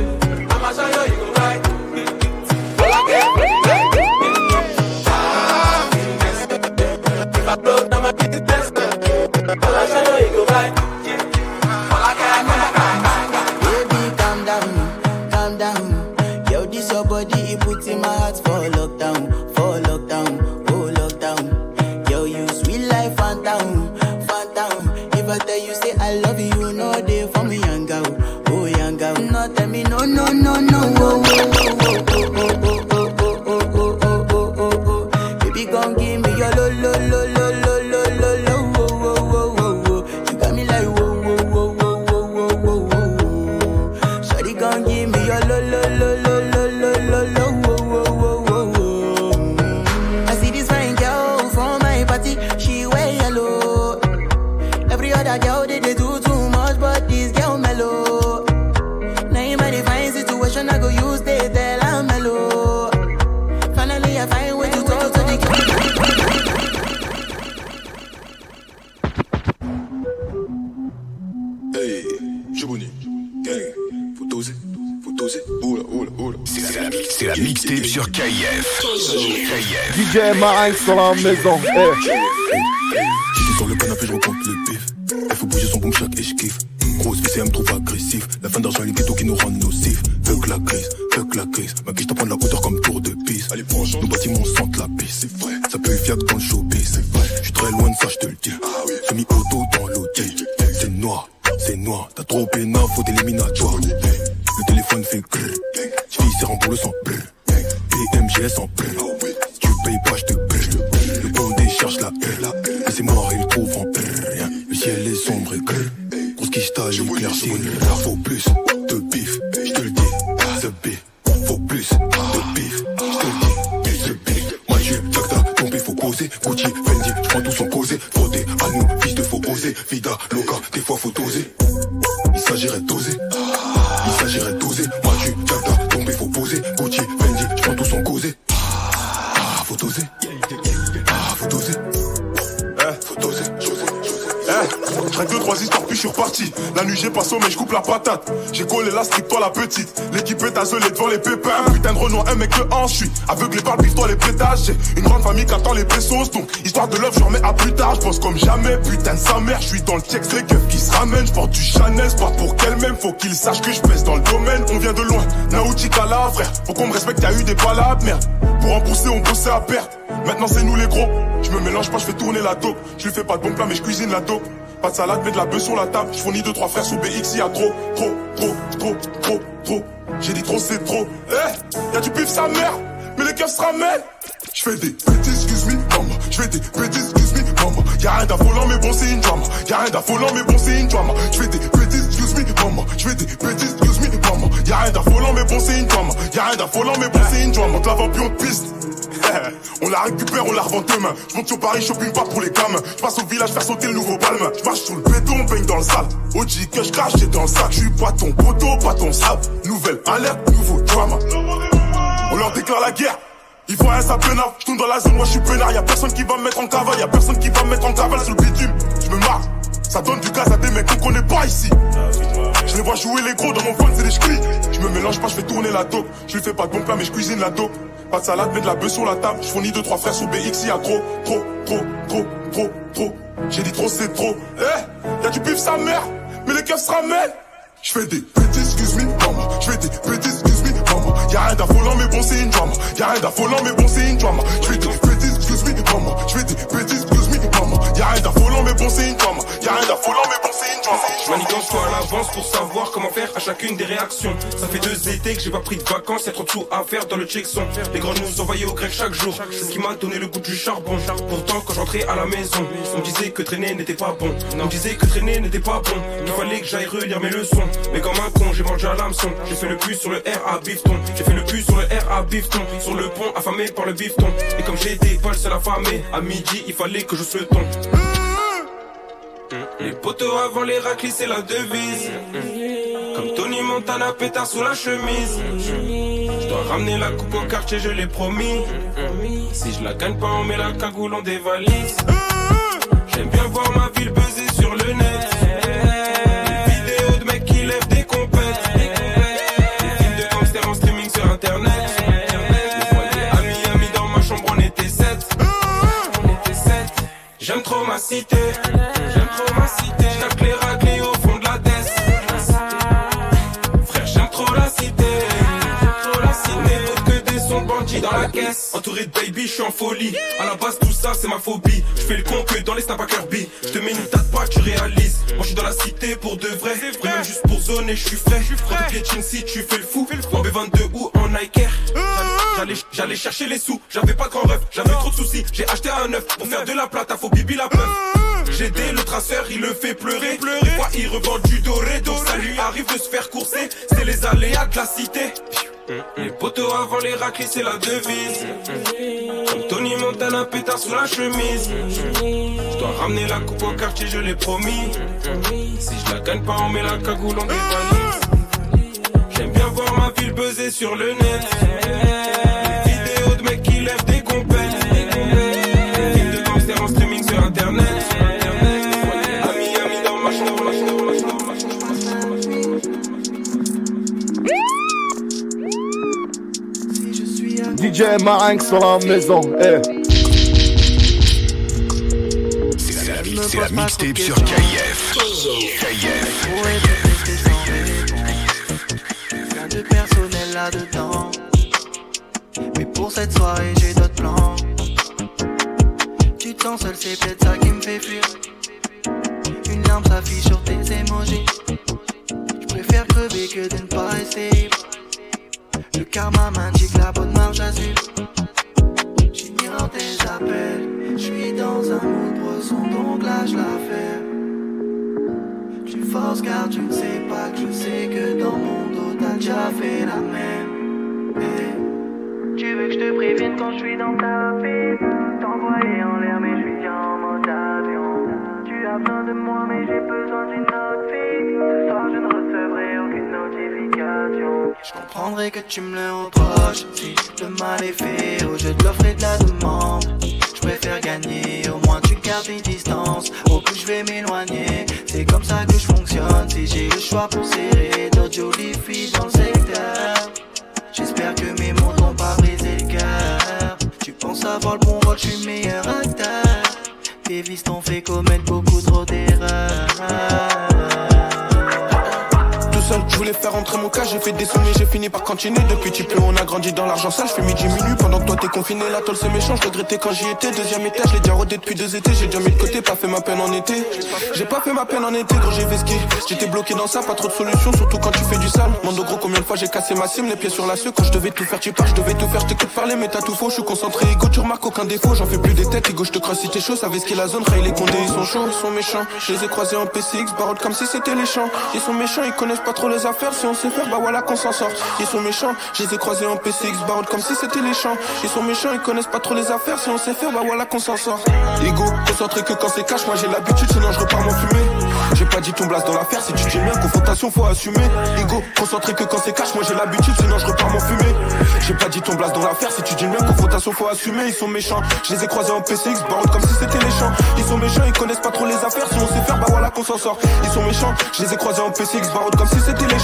C'est la mixtape sur KIF. KIF. DJ Marin sur la maison. Hey. J'ai une grande famille qui attend les pesos. Donc, histoire de l'œuvre, je remets à plus tard. Je pense comme jamais, putain de sa mère. Je suis dans le check, les keufs qui se ramènent. Je porte du Chanel, porte pour qu'elle-même. Faut qu'il sache que je pèse dans le domaine. On vient de loin, Nautica là, frère. Faut qu'on me respecte, y'a eu des palabres, merde. Pour en pousser, on bossait à perte. Maintenant, c'est nous les gros. Je me mélange pas, je fais tourner la dope. Je lui fais pas de bon plat, mais je cuisine la dope. Pas de salade, mais de la bœuf sur la table. Je fournis deux, trois frères sous BX, y'a trop, trop, trop, trop, trop, trop. J'ai dit trop, c'est trop. Eh, y'a du pif sa mère, Je fais des petits excuse me, maman. Je fais des petits excuse me, maman. Y'a rien d'affolant, mais bon, c'est une drama. Y'a rien d'affolant, mais bon, c'est une drama. Je fais des petits excuse me, maman. Je fais des petits excuse me, maman. Y'a rien d'affolant, mais bon, c'est une drama. Y'a rien d'affolant, mais bon, c'est une drama. On la vend, puis on te piste. On la récupère, on la revend demain. Je monte sur Paris, shopping pas pour les gamins. Je passe au village faire sauter le nouveau palme. Je marche sur le béton, on baigne dans le sale. OG que je crache, j'ai dans le sac. Je suis pas ton poteau, pas ton sable. Nouvelle alerte, nouveau drama. Leur déclare la guerre. Ils voient un peinard. Je tourne dans la zone, moi je suis peinard. Y'a personne qui va me mettre en cavale. Y'a personne qui va me mettre en cavale sur le bitume. Je me marre. Ça donne du gaz à des mecs qu'on connaît pas ici. Je les vois jouer les gros dans mon fun, c'est des ch'quis. Je me mélange pas, je fais tourner la dope. Je lui fais pas de bon plat, mais je cuisine la dope. Pas de salade, mais de la bœuf sur la table. Je fournis deux, trois frères sous BX, y'a trop, trop, trop, trop, trop, trop. J'ai dit trop, c'est trop. Eh, y'a du pif sa mère, mais les keufs se ramènent. Je fais des petits excuse me, maman. Je fais des petits. Y'a rien d'affolant, mais bon, c'est une drama. Y'a rien d'affolant, mais bon, c'est une drama. Je fais des petits excuse me, maman. Je fais des maman. Y'a rien d'affolant, mais bon, c'est une drama. Y'a rien d'affolant, mais bon, c'est une drama. Je manigance-toi à l'avance pour savoir comment faire à chacune des réactions. Ça fait deux étés que j'ai pas pris de vacances, y'a trop de sous à faire dans le checkson. Les grands nous envoyaient au grec chaque jour, ce qui m'a donné le goût du charbon. Pourtant, quand j'entrais à la maison, on me disait que traîner n'était pas bon. On me disait que traîner n'était pas bon, qu'il fallait que j'aille relire mes leçons. Mais comme un con, j'ai mangé à l'hameçon. J'ai fait le plus sur le R à bifton. J'ai fait le plus sur le R à bifton. Sur le pont, affamé par le bifton. Et comme j'étais pas le seul affamé, à midi, il fallait que je se ton. Les poteaux avant les raclis, c'est la devise. Comme Tony Montana, pétard sous la chemise. Je dois ramener la coupe au quartier, je l'ai promis. Si je la gagne pas, on met la cagoule, on dévalise. J'aime bien voir ma ville buzzer sur le net. Suis en folie. À la base, tout ça, c'est ma phobie. Je fais le con que dans les snaps à Kirby. Je te mets une tête pas, tu réalises. Moi, je suis dans la cité pour de vrai. Et même juste pour zoner, je suis frais. Quand tu piétines si tu fais le fou. En B22 ou en Nike Air. J'allais, j'allais chercher les sous. J'avais pas de grand rêve, j'avais trop de soucis. J'ai acheté un neuf pour faire de la plate. Faut bibi la peur. J'ai aidé le traceur, il le fait pleurer. Des fois, il revend du Doredo. Ça lui arrive de se faire courser. C'est les aléas de la cité. Les poteaux avant les raclis, c'est la devise. Comme Tony Montana, pétard sous la chemise. Je dois ramener la coupe au quartier, je l'ai promis. Si je la gagne pas, on met la cagoule, on dévalise. J'aime bien voir ma ville buzzer sur le net. Les vidéos de mecs qui lèvent des compètes. Films de en streaming sur internet. DJ Marinx sur la maison, eh. C'est la, mi- c'est la mixtape sur KF. KF. Rien de personnel là-dedans. Mais pour cette soirée, j'ai d'autres plans. Tu te sens seul, c'est peut-être ça qui me fait fuir. Une larme s'affiche sur tes émojis. Je préfère crever que de ne pas essayer. Le karma m'indique la bonne marche Tu veux que je te prévienne quand je suis dans ta vie T'envoyer en l'air mais je suis en mode avion. Tu as besoin de moi mais j'ai besoin d'une autre fille. Ce soir je ne recevrai aucune notification. Je comprendrai que tu me le reproches. Si le mal est fait au jeu de l'offre de la demande Préfère gagner, au moins tu gardes tes distances Au plus je vais m'éloigner C'est comme ça que je fonctionne Si j'ai le choix pour serrer d'autres jolies filles dans le secteur J'espère que mes mots t'ont pas brisé le cœur. Tu penses avoir le bon rôle, je suis meilleur acteur. Tes vices t'ont fait commettre beaucoup trop d'erreurs. Je voulais faire entrer mon cas, j'ai fait des sons mais j'ai fini par cantiner Depuis petit peu on a grandi dans l'argent sale, je fais midi minuit. Pendant que toi t'es confiné La tôle c'est méchant, je regrettais quand j'y étais. Deuxième étage, l'ai déjà rodé depuis deux étés. J'ai déjà mis de côté, pas fait ma peine en été. J'ai pas fait ma peine en été, gros j'ai vesqué J'étais bloqué dans ça, pas trop de solutions, surtout quand tu fais du sale. Mando gros combien de fois j'ai cassé ma cime, les pieds sur la queue Quand je devais tout faire, tu pars, je devais tout faire, je t'écoute parler mais t'as tout faux. Je suis concentré, ego tu remarques aucun défaut. J'en fais plus des têtes, ego je te crois si t'es chaud. Savais ce qu'est la zone, Ray les condés ils sont chauds, ils sont méchants. Je les ai croisés en PCX, comme si c'était les champs. Ils sont méchants, ils connaissent pas trop les affaires Si on sait faire, bah voilà qu'on s'en sort. Ils sont méchants, je les ai croisés en PCX, barode comme si c'était les champs. Ils sont méchants, ils connaissent pas trop les affaires Si on sait faire, bah voilà qu'on s'en sort. Ego, concentré que quand c'est cash, moi j'ai l'habitude Sinon je repars m'en fumer J'ai pas dit ton blast dans l'affaire, si tu dis bien confrontation faut assumer. Ego, concentré que quand c'est cash, moi j'ai l'habitude Sinon je repars m'en fumer J'ai pas dit ton blast dans l'affaire, si tu dis bien confrontation faut assumer. Ils sont méchants, je les ai croisés en PCX, barode comme si c'était les champs. Ils sont méchants, ils connaissent pas trop les affaires Si on sait faire, bah voilà qu'on s'en sort. Ils sont méchants, je les ai croisés en PCX, barode comme si c'était les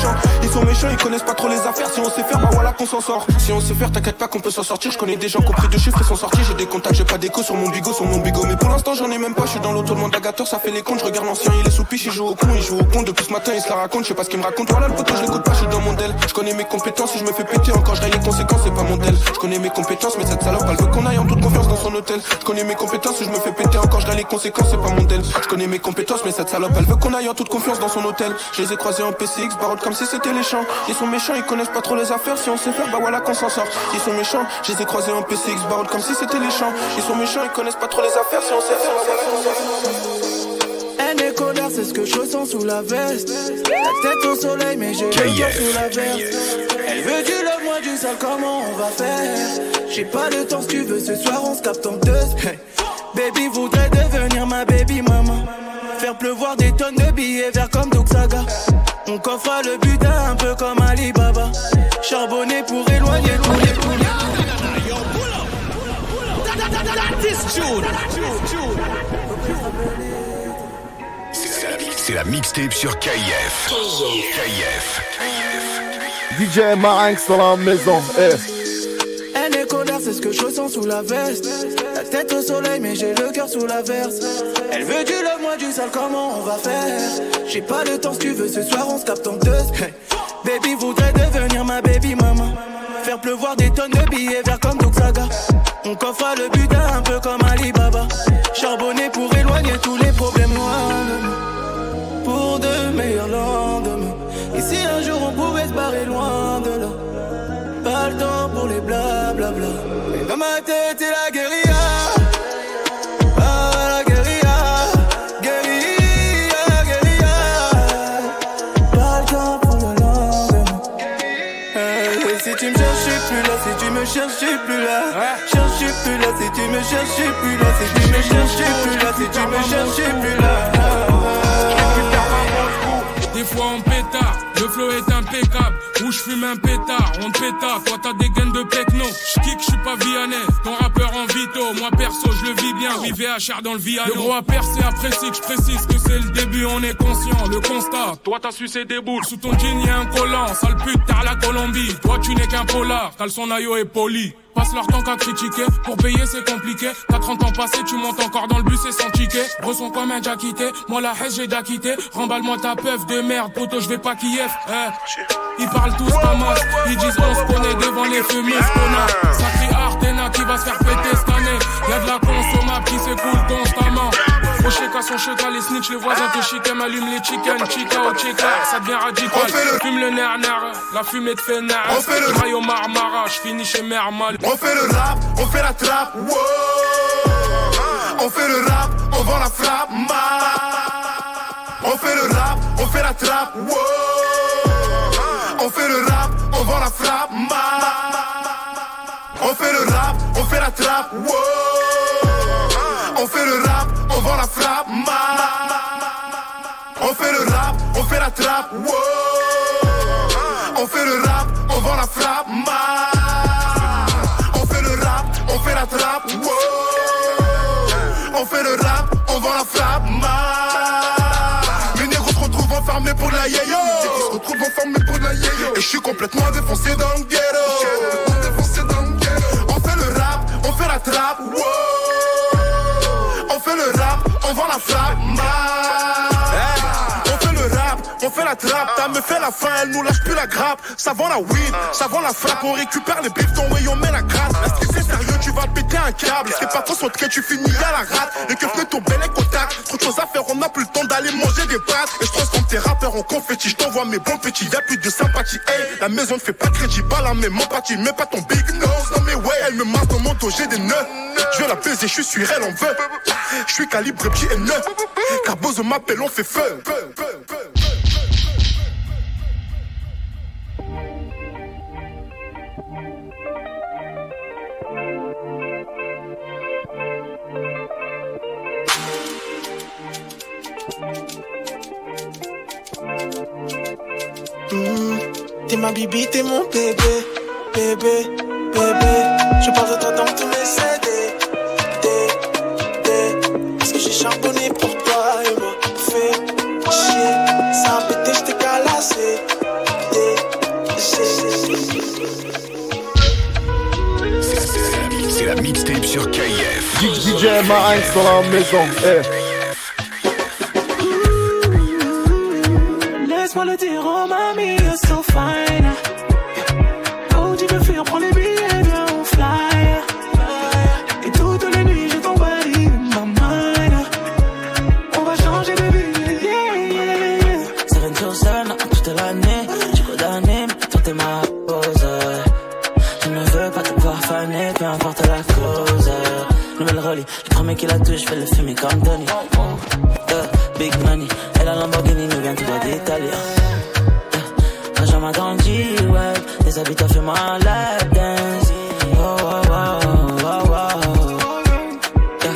Ils sont méchants, ils connaissent pas trop les affaires Si on sait faire, bah voilà qu'on s'en sort Si on sait faire, t'inquiète pas qu'on peut s'en sortir Je connais des gens qui ont pris deux chiffres et sont sortis J'ai des contacts, j'ai pas d'écho sur mon bigot, sur mon bigot Mais pour l'instant j'en ai même pas, je suis dans l'auto, le Ça fait les comptes, je regarde l'ancien, il est sous piche, il joue au con, il joue au con depuis ce matin, il se la raconte, je sais pas ce qu'il me raconte. Voilà le poteau, je l'écoute pas, je suis dans mon del. Je connais mes compétences, si je me fais péter encore, je les conséquences, c'est pas mon del. Je connais mes compétences, mais cette salope, elle veut qu'on aille en toute confiance dans son hôtel. Je mes compétences, si je me fais péter encore, je les conséquences, c'est pas mon del. Je connais mes compétences, mais cette salope, elle veut qu'on aille en toute confiance dans son hôtel. Je les ai croisés en Barotte comme si c'était les champs. Ils sont méchants, ils connaissent pas trop les affaires, si on sait faire, bah voilà qu'on s'en sort. Ils sont méchants, je les ai croisés en PCX, barotte comme si c'était les champs. Ils sont méchants, ils connaissent pas trop les affaires, si on sait faire, bah voilà qu'on s'en sort. Elle est colère, c'est ce que je ressens sous la veste. La tête au soleil, mais j'ai le sous la veste. Elle veut du love, moi du sale, comment on va faire? J'ai pas le temps, si tu veux, ce soir on se capte en deux. Baby voudrait devenir ma baby maman. Faire pleuvoir des tonnes de billets verts comme Doug Saga. On coffre le butin un peu comme Alibaba. Charbonné pour éloigner. C'est la mixtape sur KF. KF. DJ Marinx dans la maison, eh. C'est ce que je ressens sous la veste. La tête au soleil, mais j'ai le cœur sous la verse. Elle veut du love, moi du sale, comment on va faire? J'ai pas le temps, si tu veux, ce soir on se capte en deux. Hey. Baby voudrait devenir ma baby maman. Faire pleuvoir des tonnes de billets verts comme Saga. On coffre le butin un peu comme Alibaba. Charbonné pour éloigner tous les problèmes nous. Pour de meilleurs lendemains. Et si un jour on pouvait se barrer loin de là Pas le temps pour les blablabla. Dans ma tête, c'est la guérilla. Ah, la guérilla. Guérilla, guérilla. Pas le temps pour le lendemain. Eh, si tu me cherches, je plus là. Si tu me cherches, plus là. Cherche, je plus là. Si tu me cherches, je plus là. Si tu me cherches, plus là. Si tu me cherches, plus là. Des fois en pétard, le flow est impeccable. Où je fume un pétard, on te pétard. Toi t'as des gaines de pecno. J'kick, j'suis pas Vianney. Ton rappeur en vito, moi perso, je le vis bien. Oui, VHR dans le Viano. Le gros a percé, apprécie que je précise que c'est le début, on est conscient. Le constat, toi t'as sucé des boules. Sous ton jean y'a un collant, sale pute, t'as la Colombie. Toi tu n'es qu'un polar, caleçon ayo est poli. Passe leur temps qu'à critiquer, pour payer c'est compliqué. T'as 30 ans passés, tu montes encore dans le bus et sans ticket. Ressens comme un quitté, moi la haine j'ai déjà quitté. Remballe-moi ta peuf de merde, poto, je vais pas Kiev. Eh. Ils parlent tous comme moi, ils disent on se connaît devant les fumeuses connards. Sacré Artena qui va se faire péter cette année. Y'a de la consommable qui s'écoule constamment. Au cheka son cheka, les snitch, les voisins te chicken, allume les chicken, chica au chica, ça devient radical. On fait le- Fume le nerf nerf, la fumée te fait nerf. On fait le- Raille au marmara, j'finis chez Mermal. On fait le rap, on fait la trappe. Wow. On fait le rap, on vend la frappe. Ma. On fait le rap, on fait la trappe. Wow. On fait le rap, on vend la frappe. Ma. On fait le rap, on fait la trappe. Wow. On fait le rap, on fait le rap, on vend la frappe. Ma. On fait le rap, on fait la trappe. Wow. On fait le rap, on vend la frappe. Ma. Mes négros se retrouvent enfermés pour la yayo. Se retrouvent enfermés pour la yayo. Et je suis complètement défoncé dans le ghetto. On fait la trappe. Ta me fait la fin, elle nous lâche plus la grappe. Ça vend la weed, ça vend la frappe. On récupère les bifetons et on met la gratte. Est-ce que c'est sérieux, tu vas péter un câble? C'est pas trop trait, tu finis à la rate? Les keufs ne ton bel contact. Trop de choses à faire, on a plus le temps d'aller manger des pâtes. Et je transforme tes rappeurs en confetti. Je t'envoie mes bons petits, y a plus de sympathie. Hey, la maison ne fait pas crédit, pas la même empathie. Mais pas ton big nose. Non mais ouais, elle me masse dans mon dos, j'ai des nœuds. Je vais la baiser, je suis sur elle, on veut. Je suis calibre petit et neuf. Carbozo m'appelle, on fait feu. Mmh, T'es ma bibi, t'es mon bébé, bébé, bébé. Je parle de toi dans tous mes CD, D, D. Parce que j'ai charbonné pour toi et moi, fait chier. Ça a pété, j't'ai calassé, D, C'est la mixtape sur KF. DJ Marinx dans la maison, eh. Laisse-moi le dire, oh mamie, you're so fine. Oh, tu veux fuir, prends les billets, viens, on fly. Et toutes les nuits, j'ai ton body in my mind. On va changer de vie, yeah, yeah, yeah. Sereine sur scène toute l'année. Tu condamné, mais toi t'es ma pause. Je ne veux pas te voir faner, peu importe la cause. Nouvelle relie, le premier qui la touche, je fais le fumer comme Tony. Euh, big money, et la Lamborghini nous vient droit d'Italie. Euh, Benjamin dans le G-Web, les habitants fait ma lap dance. Oh, oh, oh, oh, oh. Yeah.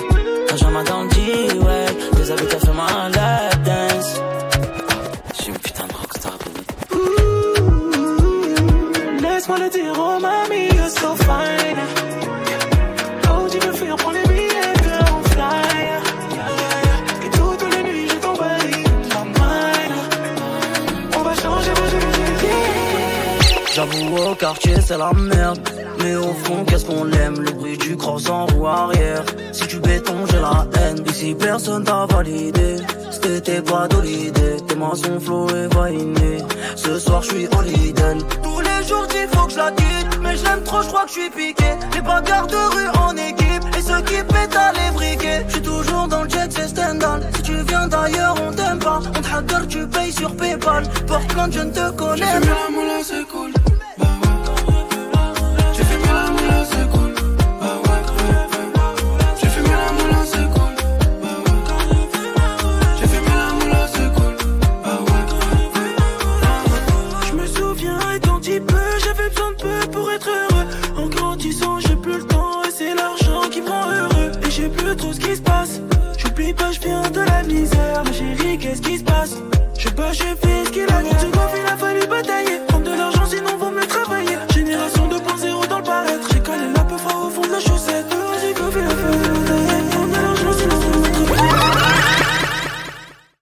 Benjamin dans le G-Web, les habitants fait ma lap dance. Je suis une putain de rockstar, Laisse-moi le dire, oh mamie, you're so fine. Au quartier c'est la merde. Mais au fond qu'est-ce qu'on l'aime Le bruit du cross en roue arrière. Si tu béton j'ai la haine. Ici personne t'a validé C'était pas d'idée Tes mains sont flow et vainé Ce soir je suis holiday Tous les jours il faut que je la quitte. Mais je l'aime trop je crois que je suis piqué. Les bagarres de rue en équipe. Et ceux qui pètent à les briquets Je suis toujours dans le jet c'est Stendhal. Si tu viens d'ailleurs on t'aime pas. On te tu payes sur Paypal. Portland je ne te connais pas